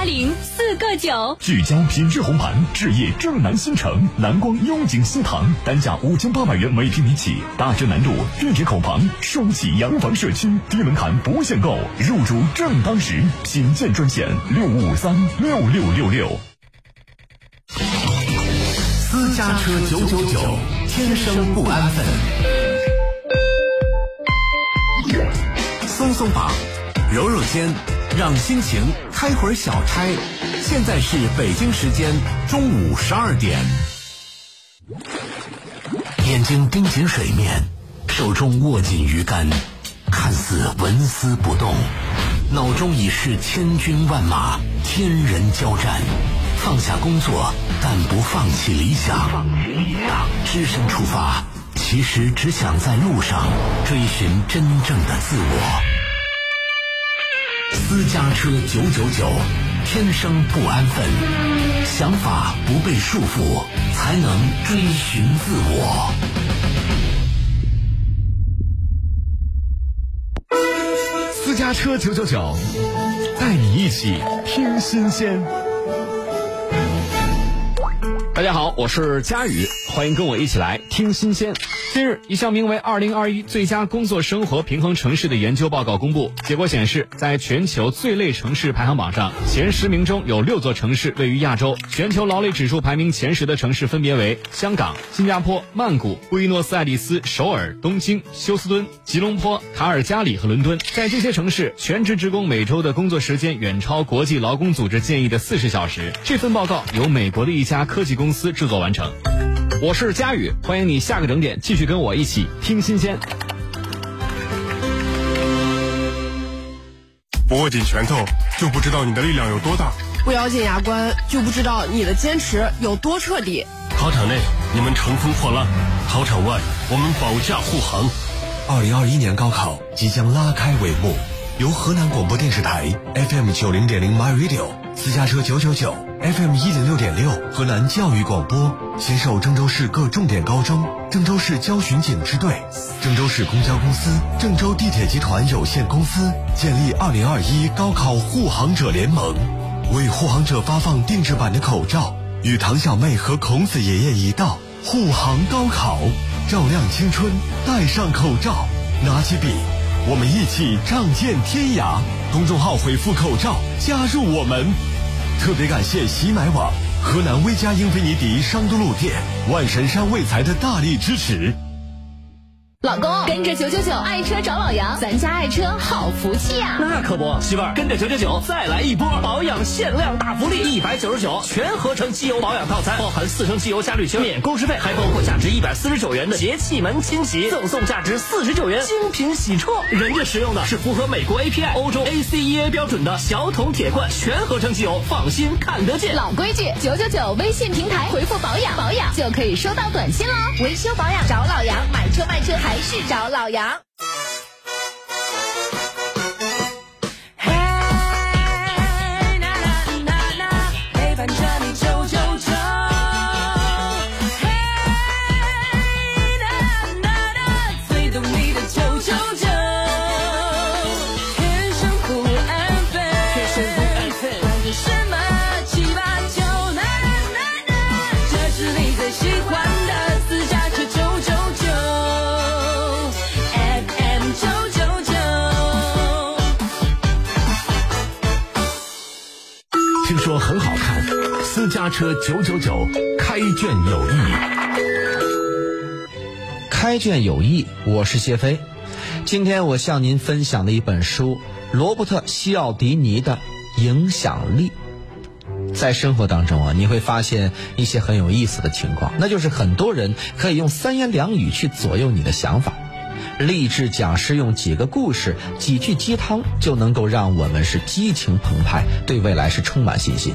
八零四个九。聚焦品质红盘，置业正南新城，蓝光雍景新塘，单价五千八百元每平米起，大直南路地铁口旁，双喜洋房社区，低门槛不限购，入住正当时，品鉴专线六五五三六六六六。私家车九九九，天生不安分。松松绑，揉揉肩，让心情开会儿小差。现在是北京时间中午十二点。眼睛盯紧水面，手中握紧鱼竿，看似纹丝不动，脑中已是千军万马，天人交战。放下工作，但不放弃理想。放弃理想，只身出发，其实只想在路上追寻真正的自我。私家车九九九，天生不安分，想法不被束缚，才能追寻自我。私家车九九九，带你一起听新鲜。大家好，我是佳宇，欢迎跟我一起来听新鲜。近日，一项名为《二零二一最佳工作生活平衡城市》的研究报告公布，结果显示，在全球最累城市排行榜上，前十名中有六座城市位于亚洲。全球劳累指数排名前十的城市分别为香港、新加坡、曼谷、布宜诺斯艾利斯、首尔、东京、休斯敦、吉隆坡、卡尔加里和伦敦。在这些城市，全职职工每周的工作时间远超国际劳工组织建议的四十小时。这份报告由美国的一家科技公司制作完成。我是佳宇，欢迎你下个整点继续跟我一起听新鲜。不握紧拳头，就不知道你的力量有多大；不咬紧牙关，就不知道你的坚持有多彻底。考场内你们乘风破浪，考场外我们保驾护航。二零二一年高考即将拉开帷幕，由河南广播电视台 FM 九零点零 My Radio 私家车九九九。FM 一零六点六，河南教育广播携手郑州市各重点高中、郑州市交巡警支队、郑州市公交公司、郑州地铁集团有限公司，建立二零二一高考护航者联盟，为护航者发放定制版的口罩，与唐小妹和孔子爷爷一道护航高考，照亮青春，戴上口罩，拿起笔，我们一起仗剑天涯。公众号回复口罩，加入我们。特别感谢喜买网、河南威佳英菲尼迪商都路店、万神山卫财的大力支持。老公，跟着九九九爱车找老杨，咱家爱车好福气呀！那可不，媳妇儿跟着九九九再来一波保养限量大福利，一百九十九全合成机油保养套餐，包含四升机油加滤清，免工时费，还包括价值一百四十九元的节气门清洗，赠送价值四十九元精品洗车。人家使用的是符合美国 API、欧洲 ACEA 标准的小桶铁罐全合成机油，放心看得见。老规矩，九九九微信平台回复保养保养就可以收到短信喽。维修保养找老杨，买车卖车还还是找老杨。车九九九开卷有益。开卷有益，我是谢飞。今天我向您分享的一本书——罗伯特·西奥迪尼的《影响力》。在生活当中啊，你会发现一些很有意思的情况，那就是很多人可以用三言两语去左右你的想法。励志讲师用几个故事、几句鸡汤，就能够让我们是激情澎湃，对未来是充满信心。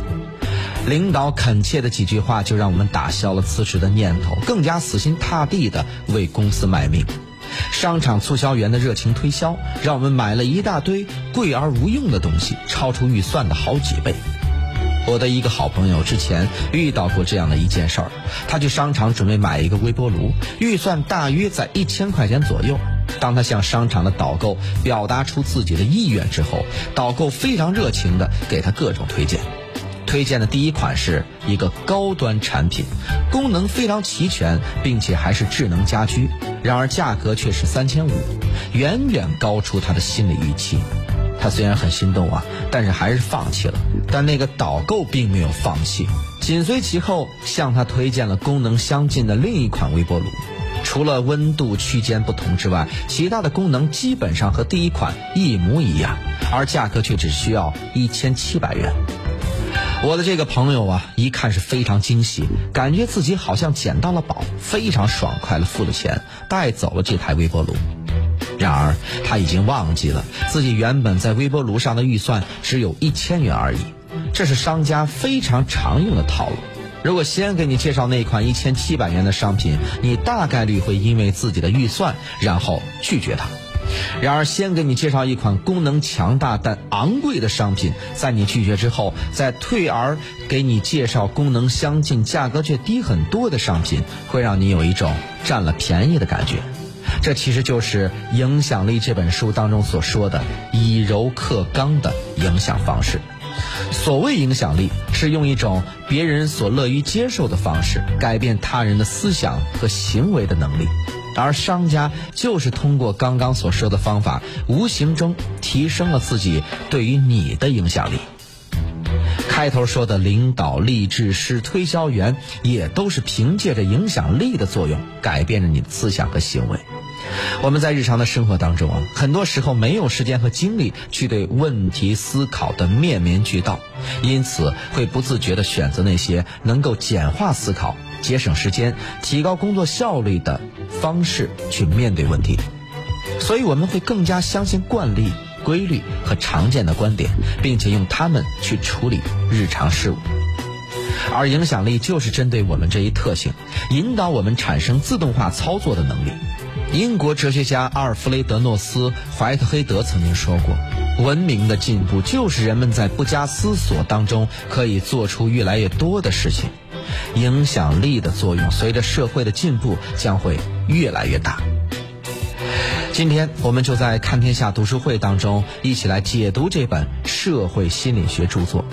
领导恳切的几句话，就让我们打消了辞职的念头，更加死心塌地的为公司卖命。商场促销员的热情推销，让我们买了一大堆贵而无用的东西，超出预算的好几倍。我的一个好朋友之前遇到过这样的一件事儿，他去商场准备买一个微波炉，预算大约在一千块钱左右，当他向商场的导购表达出自己的意愿之后，导购非常热情地给他各种推荐。推荐的第一款是一个高端产品，功能非常齐全，并且还是智能家居。然而价格却是三千五，远远高出他的心理预期。他虽然很心动啊，但是还是放弃了。但那个导购并没有放弃，紧随其后向他推荐了功能相近的另一款微波炉。除了温度区间不同之外，其他的功能基本上和第一款一模一样，而价格却只需要一千七百元。我的这个朋友啊，一看是非常惊喜，感觉自己好像捡到了宝，非常爽快的付了钱，带走了这台微波炉。然而他已经忘记了自己原本在微波炉上的预算只有一千元而已，这是商家非常常用的套路。如果先给你介绍那款一千七百元的商品，你大概率会因为自己的预算，然后拒绝它。然而，先给你介绍一款功能强大但昂贵的商品，在你拒绝之后，再退而给你介绍功能相近、价格却低很多的商品，会让你有一种占了便宜的感觉。这其实就是《影响力》这本书当中所说的“以柔克刚”的影响方式。所谓影响力，是用一种别人所乐于接受的方式，改变他人的思想和行为的能力。而商家就是通过刚刚所说的方法，无形中提升了自己对于你的影响力。开头说的领导、励志师、推销员，也都是凭借着影响力的作用，改变着你的思想和行为。我们在日常的生活当中啊，很多时候没有时间和精力去对问题思考的面面俱到，因此会不自觉地选择那些能够简化思考、节省时间、提高工作效率的方式去面对问题。所以我们会更加相信惯例、规律和常见的观点，并且用它们去处理日常事务。而影响力就是针对我们这一特性，引导我们产生自动化操作的能力。英国哲学家阿尔弗雷德·诺斯·怀特黑德曾经说过：“文明的进步就是人们在不加思索当中可以做出越来越多的事情。影响力的作用随着社会的进步将会越来越大。”今天我们就在看天下读书会当中一起来解读这本社会心理学著作。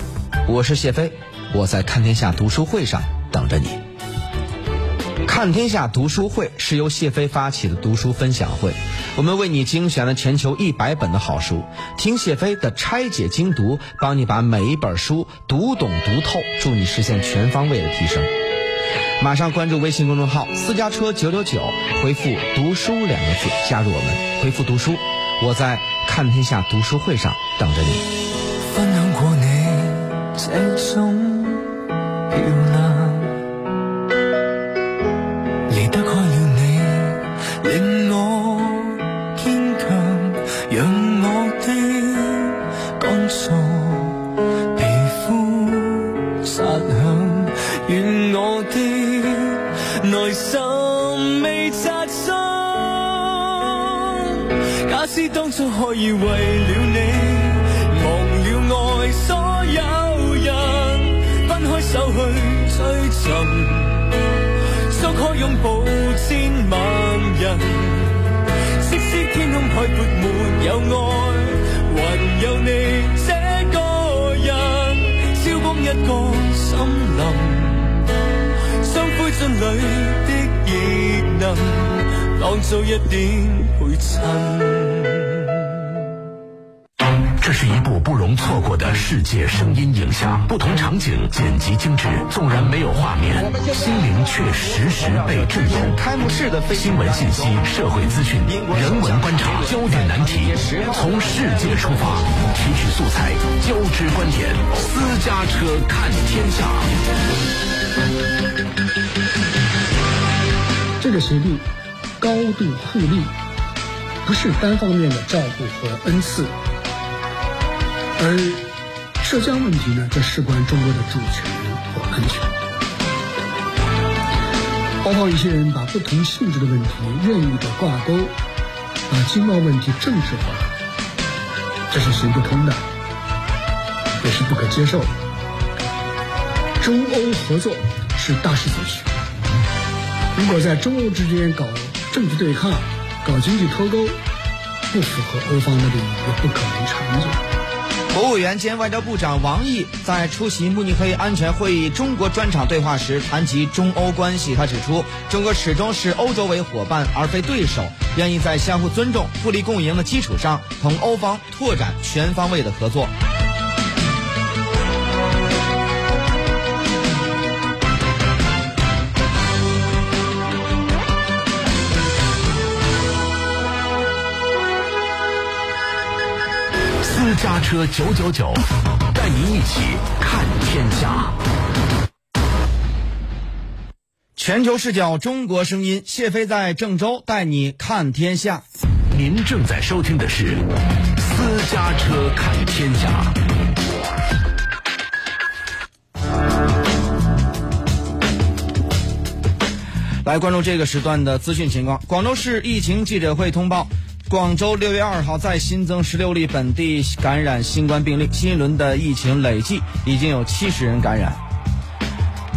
我是谢飞，我在看天下读书会上等着你。看天下读书会是由谢飞发起的读书分享会，我们为你精选了全球一百本的好书，听谢飞的拆解精读，帮你把每一本书读懂读透，助你实现全方位的提升。马上关注微信公众号“私家车九九九”，回复“读书”两个字加入我们，回复“读书”，我在看天下读书会上等着你。分享过你这种可以為了你，忘了愛所有人，分開手去追尋。足可擁抱千萬人，即使天空海闊沒有愛，還有你這個人，烧光一個森林，将灰燼裏的熱能，當做一點陪襯。是一部不容错过的世界声音影像，不同场景剪辑精致，纵然没有画面，心灵却时时被震动。开幕式的新闻信息、社会资讯、人文观察、焦点难题，从世界出发，提取素材，交织观点，私家车看天下。这个协定高度互利，不是单方面的照顾和恩赐。而涉疆问题呢，则事关中国的主权和安全。包括一些人把不同性质的问题任意的挂钩，把经贸问题政治化，这是行不通的，也是不可接受的。中欧合作是大势所趋。如果在中欧之间搞政治对抗，搞经济脱钩，不符合欧方的利益，也不可能长久。国务委员兼外交部长王毅在出席慕尼黑安全会议中国专场对话时谈及中欧关系。他指出，中国始终视欧洲为伙伴而非对手，愿意在相互尊重、互利共赢的基础上，同欧方拓展全方位的合作。私家车九九九，带您一起看天下。全球视角，中国声音，谢飞在郑州带你看天下。您正在收听的是《私家车看天下》。来关注这个时段的资讯情况。广州市疫情记者会通报，广州六月二号再新增十六例本地感染新冠病例，新一轮的疫情累计已经有七十人感染。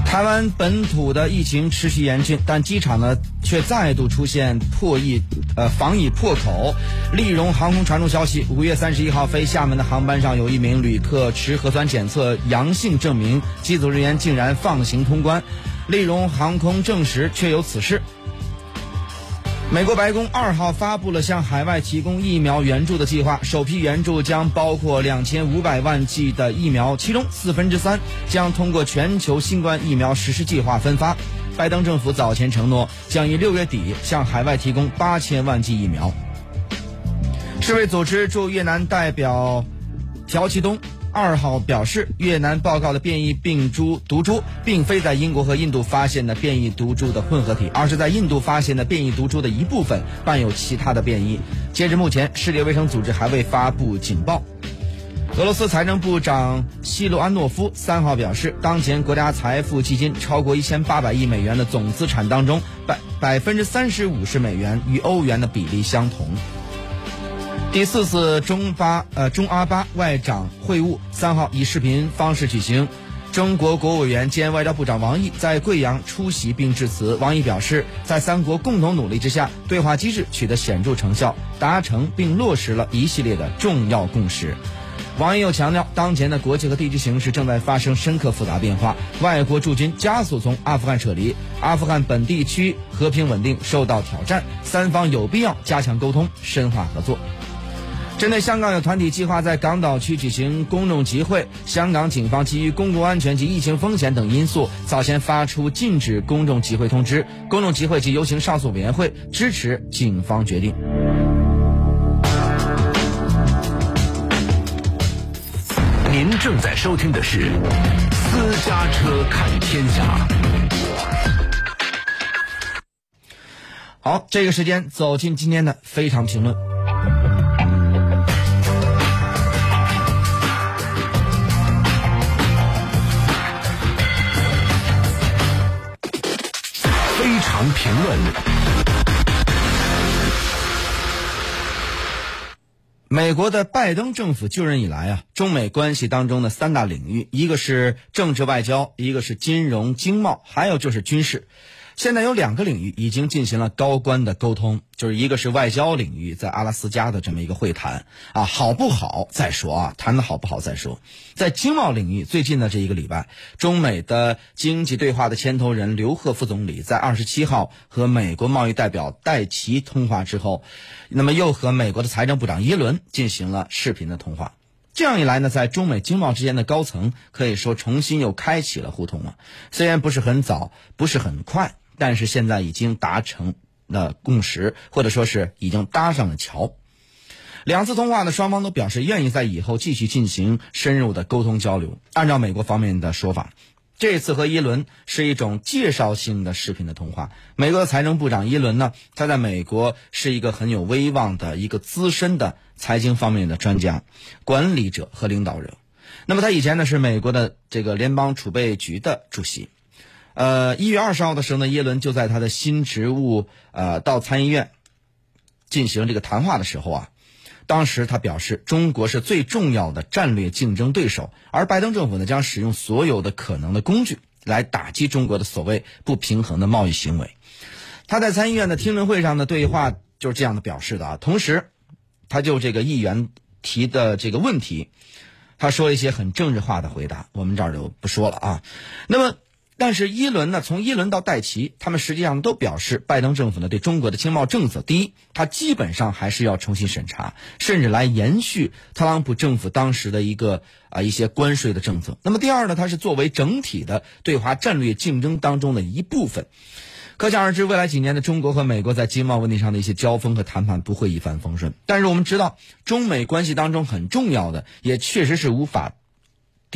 台湾本土的疫情持续严峻，但机场呢却再度出现破疫呃防疫破口。丽荣航空传出消息，五月三十一号飞厦门的航班上有一名旅客持核酸检测阳性证明，机组人员竟然放行通关。丽荣航空证实确有此事。美国白宫二号发布了向海外提供疫苗援助的计划，首批援助将包括两千五百万剂的疫苗，其中四分之三将通过全球新冠疫苗实施计划分发。拜登政府早前承诺，将于六月底向海外提供八千万剂疫苗。世卫组织驻越南代表朴其东二号表示，越南报告的变异病株毒株，并非在英国和印度发现的变异毒株的混合体，而是在印度发现的变异毒株的一部分伴有其他的变异。截至目前，世界卫生组织还未发布警报。俄罗斯财政部长希罗安诺夫三号表示，当前国家财富基金超过一千八百亿美元的总资产当中，百百分之三十五是美元，与欧元的比例相同。第四次中巴呃中阿巴外长会晤三号以视频方式举行，中国国务委员兼外交部长王毅在贵阳出席并致辞。王毅表示，在三国共同努力之下，对话机制取得显著成效，达成并落实了一系列的重要共识。王毅又强调，当前的国际和地区形势正在发生深刻复杂变化，外国驻军加速从阿富汗撤离，阿富汗本地区和平稳定受到挑战，三方有必要加强沟通，深化合作。针对香港有团体计划在港岛区举行公众集会，香港警方基于公共安全及疫情风险等因素，早前发出禁止公众集会通知。公众集会及游行上诉委员会支持警方决定。您正在收听的是《私家车看天下》。好，这个时间走进今天的非常评论。评论。美国的拜登政府就任以来啊，中美关系当中的三大领域，一个是政治外交，一个是金融经贸，还有就是军事。现在有两个领域已经进行了高官的沟通，就是一个是外交领域，在阿拉斯加的这么一个会谈啊，好不好再说啊，谈的好不好再说。在经贸领域，最近的这一个礼拜，中美的经济对话的牵头人刘鹤副总理在二十七号和美国贸易代表戴奇通话之后，那么又和美国的财政部长耶伦进行了视频的通话。这样一来呢，在中美经贸之间的高层可以说重新又开启了互通了。虽然不是很早，不是很快。但是现在已经达成了共识，或者说是已经搭上了桥。两次通话呢，双方都表示愿意在以后继续进行深入的沟通交流。按照美国方面的说法，这次和耶伦是一种介绍性的视频的通话。美国的财政部长耶伦呢，他在美国是一个很有威望的一个资深的财经方面的专家、管理者和领导者。那么他以前呢是美国的这个联邦储备局的主席。呃，一月二十号的时候呢，耶伦就在他的新职务呃到参议院进行这个谈话的时候啊，当时他表示，中国是最重要的战略竞争对手，而拜登政府呢将使用所有的可能的工具来打击中国的所谓不平衡的贸易行为。他在参议院的听证会上的对话就是这样的表示的啊。同时，他就这个议员提的这个问题，他说一些很政治化的回答，我们这儿就不说了啊。那么。但是伊伦呢，从伊伦到戴奇，他们实际上都表示，拜登政府呢对中国的经贸政策，第一，它基本上还是要重新审查，甚至来延续特朗普政府当时的一个啊一些关税的政策。那么第二呢，它是作为整体的对华战略竞争当中的一部分。可想而知，未来几年的中国和美国在经贸问题上的一些交锋和谈判不会一帆风顺。但是我们知道，中美关系当中很重要的，也确实是无法。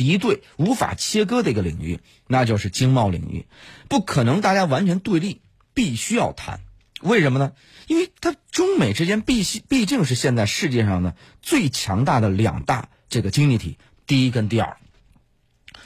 敌对无法切割的一个领域，那就是经贸领域，不可能大家完全对立，必须要谈。为什么呢？因为它中美之间必须毕竟是现在世界上呢最强大的两大这个经济体，第一跟第二。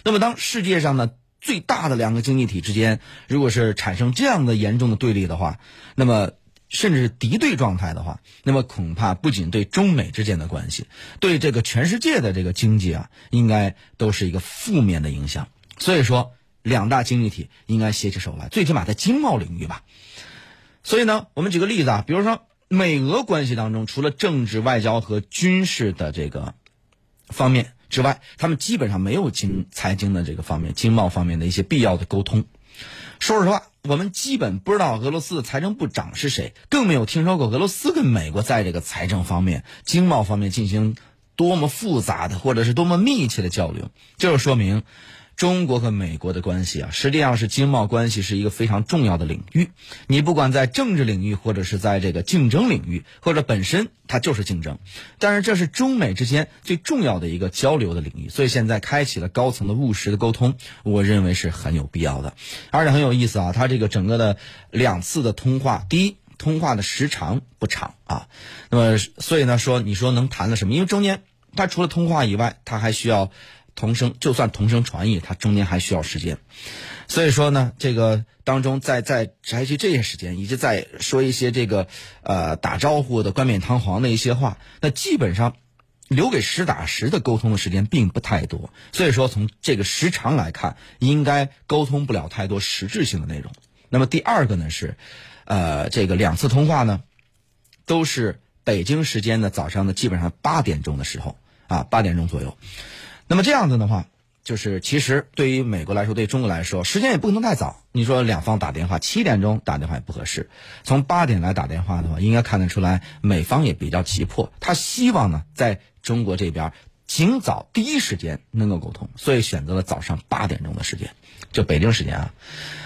那么当世界上呢最大的两个经济体之间，如果是产生这样的严重的对立的话，那么。甚至敌对状态的话，那么恐怕不仅对中美之间的关系，对这个全世界的这个经济啊，应该都是一个负面的影响。所以说，两大经济体应该携起手来，最起码在经贸领域吧。所以呢，我们举个例子啊，比如说美俄关系当中，除了政治、外交和军事的这个方面之外，他们基本上没有经财经的这个方面、经贸方面的一些必要的沟通。说实话，我们基本不知道俄罗斯的财政部长是谁，更没有听说过俄罗斯跟美国在这个财政方面、经贸方面进行多么复杂的或者是多么密切的交流，这就说明。中国和美国的关系啊，实际上是经贸关系是一个非常重要的领域。你不管在政治领域，或者是在这个竞争领域，或者本身它就是竞争，但是这是中美之间最重要的一个交流的领域。所以现在开启了高层的务实的沟通，我认为是很有必要的，而且很有意思啊。它这个整个的两次的通话，第一，通话的时长不长啊，那么所以呢，说你说能谈的什么？因为中间它除了通话以外，它还需要。同声就算同声传译，它中间还需要时间，所以说呢，这个当中在在采取这些时间，以及在说一些这个呃打招呼的冠冕堂皇的一些话，那基本上留给实打实的沟通的时间并不太多。所以说，从这个时长来看，应该沟通不了太多实质性的内容。那么第二个呢是，呃，这个两次通话呢，都是北京时间的早上的基本上八点钟的时候啊，八点钟左右。那么这样子的话，就是其实对于美国来说，对中国来说，时间也不能太早。你说两方打电话，七点钟打电话也不合适。从八点来打电话的话，应该看得出来，美方也比较急迫，他希望呢，在中国这边尽早第一时间能够沟通，所以选择了早上八点钟的时间，就北京时间啊。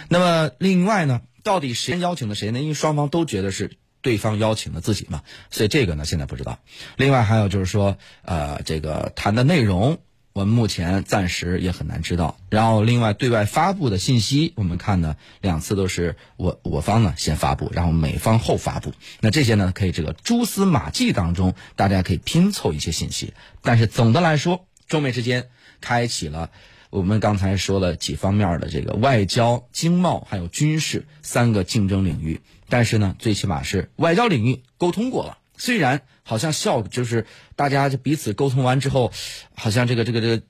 那么另外呢，到底谁邀请的谁呢？因为双方都觉得是对方邀请了自己嘛，所以这个呢现在不知道。另外还有就是说，呃，这个谈的内容。我们目前暂时也很难知道。然后，另外对外发布的信息，我们看呢，两次都是我我方呢先发布，然后美方后发布。那这些呢，可以这个蛛丝马迹当中，大家可以拼凑一些信息。但是总的来说，中美之间开启了我们刚才说了几方面的这个外交、经贸还有军事三个竞争领域。但是呢，最起码是外交领域沟通过了。虽然好像笑就是大家彼此沟通完之后，好像这个这个这个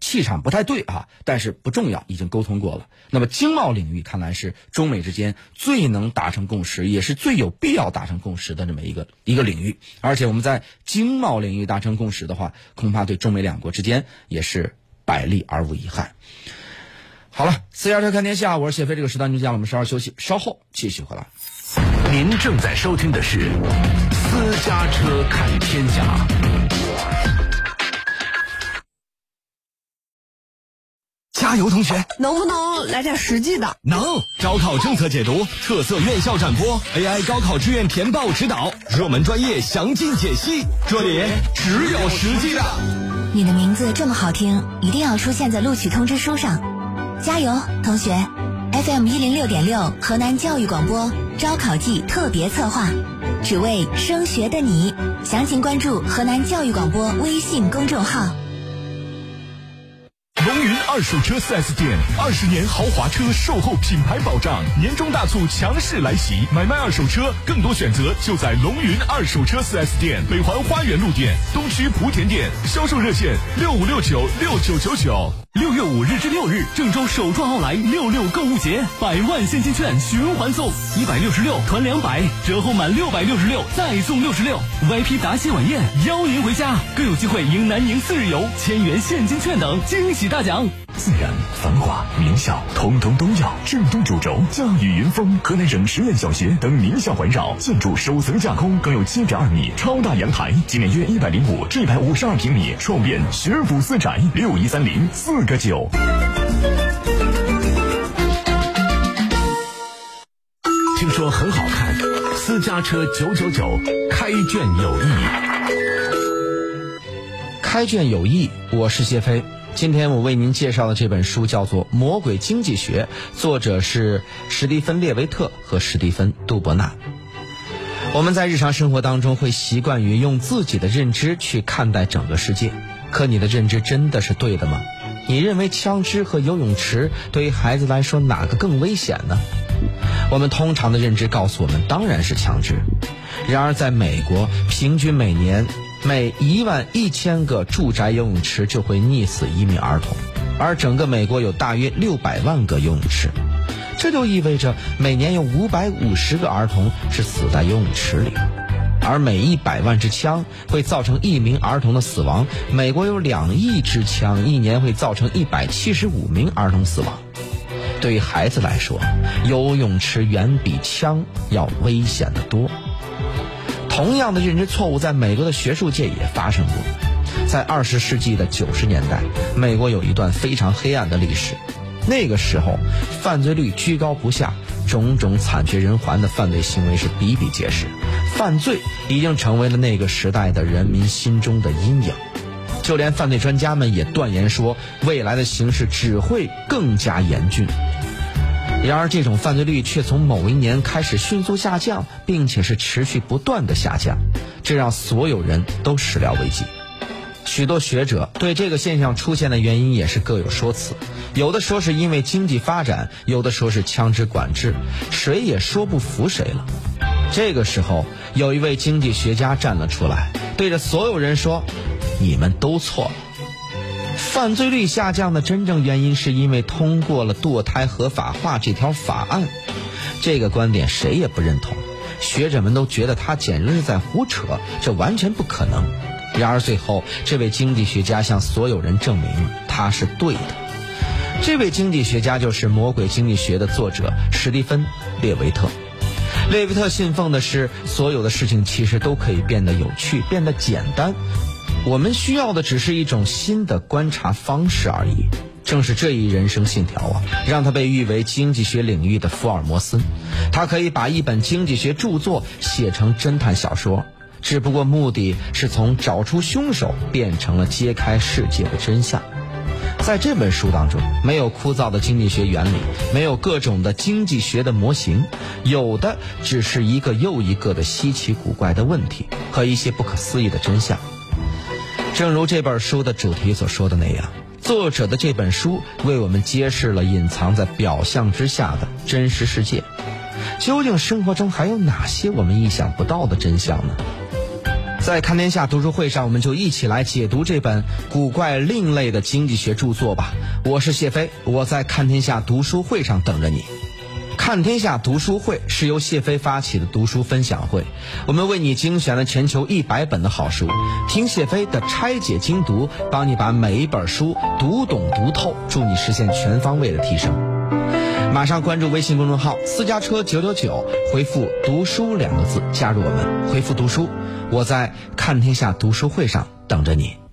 气场不太对啊，但是不重要，已经沟通过了。那么经贸领域看来是中美之间最能达成共识，也是最有必要达成共识的这么一个一个领域。而且我们在经贸领域达成共识的话，恐怕对中美两国之间也是百利而无一害。好了，私家车看天下，我是谢飞，这个时段就这样了，我们稍事休息，稍后继续回来。您正在收听的是《私家车看天下》。加油，同学！能不能来点实际的？能。招考政策解读，特色院校展播，AI 高考志愿填报指导，热门专业详尽解析，这里只有实际的。你的名字这么好听，一定要出现在录取通知书上。加油，同学！FM 一零六点六，河南教育广播。招考季特别策划，只为升学的你。详情关注河南教育广播微信公众号。龙云二手车 4S 店，二十年豪华车售后品牌保障，年终大促强势来袭，买卖二手车更多选择就在龙云二手车 4S 店，北环花园路店、东区莆田店，销售热线六五六九六九九九。六月五日至六日，郑州首创奥莱六六购物节，百万现金券循环送，一百六十六团两百，折后满六百六十六再送六十六，VIP 答谢晚宴邀您回家，更有机会赢南宁四日游、千元现金券等惊喜大奖。自然、繁华、名校，统统都要。郑东主轴，嘉语云峰，河南省实验小学等名校环绕，建筑首层架空，更有七点二米超大阳台，今年约一百零五至一百五十二平米，创变学府私宅，六一三零四个九。听说很好看，私家车九九九开卷有益。开卷有益，我是谢飞。今天我为您介绍的这本书叫做《魔鬼经济学》，作者是史蒂芬·列维特和史蒂芬·杜伯纳。我们在日常生活当中会习惯于用自己的认知去看待整个世界，可你的认知真的是对的吗？你认为枪支和游泳池对于孩子来说哪个更危险呢？我们通常的认知告诉我们，当然是枪支。然而，在美国，平均每年每一万一千个住宅游泳池就会溺死一名儿童，而整个美国有大约六百万个游泳池，这就意味着每年有五百五十个儿童是死在游泳池里，而每一百万支枪会造成一名儿童的死亡。美国有两亿支枪，一年会造成一百七十五名儿童死亡。对于孩子来说，游泳池远比枪要危险得多。同样的认知错误在美国的学术界也发生过。在二十世纪的九十年代，美国有一段非常黑暗的历史。那个时候，犯罪率居高不下，种种惨绝人寰的犯罪行为是比比皆是，犯罪已经成为了那个时代的人民心中的阴影。就连犯罪专家们也断言说，未来的形势只会更加严峻。然而，这种犯罪率却从某一年开始迅速下降，并且是持续不断的下降，这让所有人都始料未及。许多学者对这个现象出现的原因也是各有说辞，有的说是因为经济发展，有的说是枪支管制，谁也说不服谁了。这个时候，有一位经济学家站了出来，对着所有人说：“你们都错了。”犯罪率下降的真正原因是因为通过了堕胎合法化这条法案，这个观点谁也不认同，学者们都觉得他简直是在胡扯，这完全不可能。然而最后，这位经济学家向所有人证明他是对的。这位经济学家就是《魔鬼经济学》的作者史蒂芬·列维特。列维特信奉的是，所有的事情其实都可以变得有趣，变得简单。我们需要的只是一种新的观察方式而已。正是这一人生信条啊，让他被誉为经济学领域的福尔摩斯。他可以把一本经济学著作写成侦探小说，只不过目的是从找出凶手变成了揭开世界的真相。在这本书当中，没有枯燥的经济学原理，没有各种的经济学的模型，有的只是一个又一个的稀奇古怪的问题和一些不可思议的真相。正如这本书的主题所说的那样，作者的这本书为我们揭示了隐藏在表象之下的真实世界。究竟生活中还有哪些我们意想不到的真相呢？在看天下读书会上，我们就一起来解读这本古怪另类的经济学著作吧。我是谢飞，我在看天下读书会上等着你。看天下读书会是由谢飞发起的读书分享会，我们为你精选了全球一百本的好书，听谢飞的拆解精读，帮你把每一本书读懂读透，助你实现全方位的提升。马上关注微信公众号“私家车九九九”，回复“读书”两个字加入我们，回复“读书”，我在看天下读书会上等着你。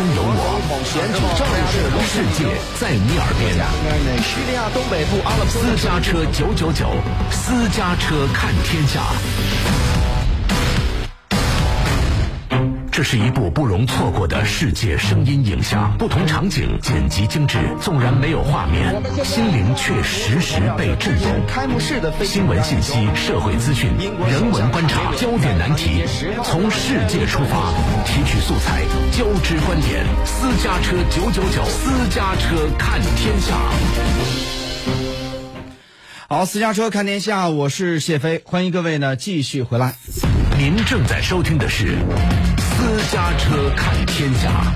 中有我，选举政治世界在你耳边。叙利亚东北部阿勒私家车九九九，私家车看天下。这是一部不容错过的世界声音影像，不同场景剪辑精致，纵然没有画面，心灵却时时被震动。开幕式的新闻信息、社会资讯、人文观察、焦点难题，从世界出发，提取素材，交织观点。私家车九九九，私家车看天下。好，私家车看天下，我是谢飞，欢迎各位呢继续回来。您正在收听的是。私家车看天下。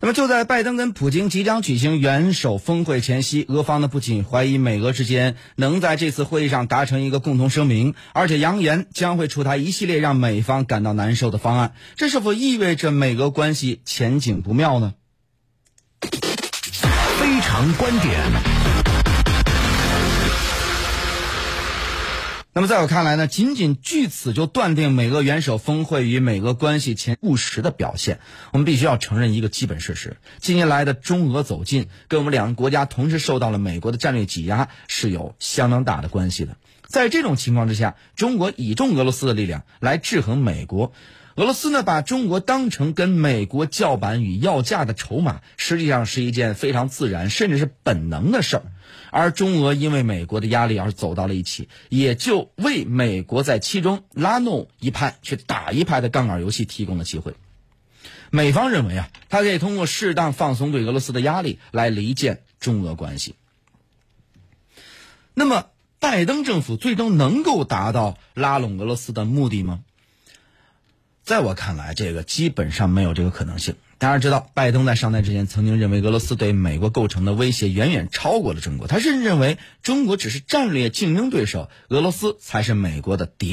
那么就在拜登跟普京即将举行元首峰会前夕，俄方呢不仅怀疑美俄之间能在这次会议上达成一个共同声明，而且扬言将会出台一系列让美方感到难受的方案。这是否意味着美俄关系前景不妙呢？非常观点。那么在我看来呢，仅仅据此就断定美俄元首峰会与美俄关系前务实的表现，我们必须要承认一个基本事实：近年来的中俄走近，跟我们两个国家同时受到了美国的战略挤压是有相当大的关系的。在这种情况之下，中国倚重俄罗斯的力量来制衡美国，俄罗斯呢把中国当成跟美国叫板与要价的筹码，实际上是一件非常自然甚至是本能的事儿。而中俄因为美国的压力而走到了一起，也就为美国在其中拉弄一派去打一派的杠杆游戏提供了机会。美方认为啊，他可以通过适当放松对俄罗斯的压力来离间中俄关系。那么，拜登政府最终能够达到拉拢俄罗斯的目的吗？在我看来，这个基本上没有这个可能性。大家知道，拜登在上台之前曾经认为俄罗斯对美国构成的威胁远远超过了中国，他甚至认为中国只是战略竞争对手，俄罗斯才是美国的敌。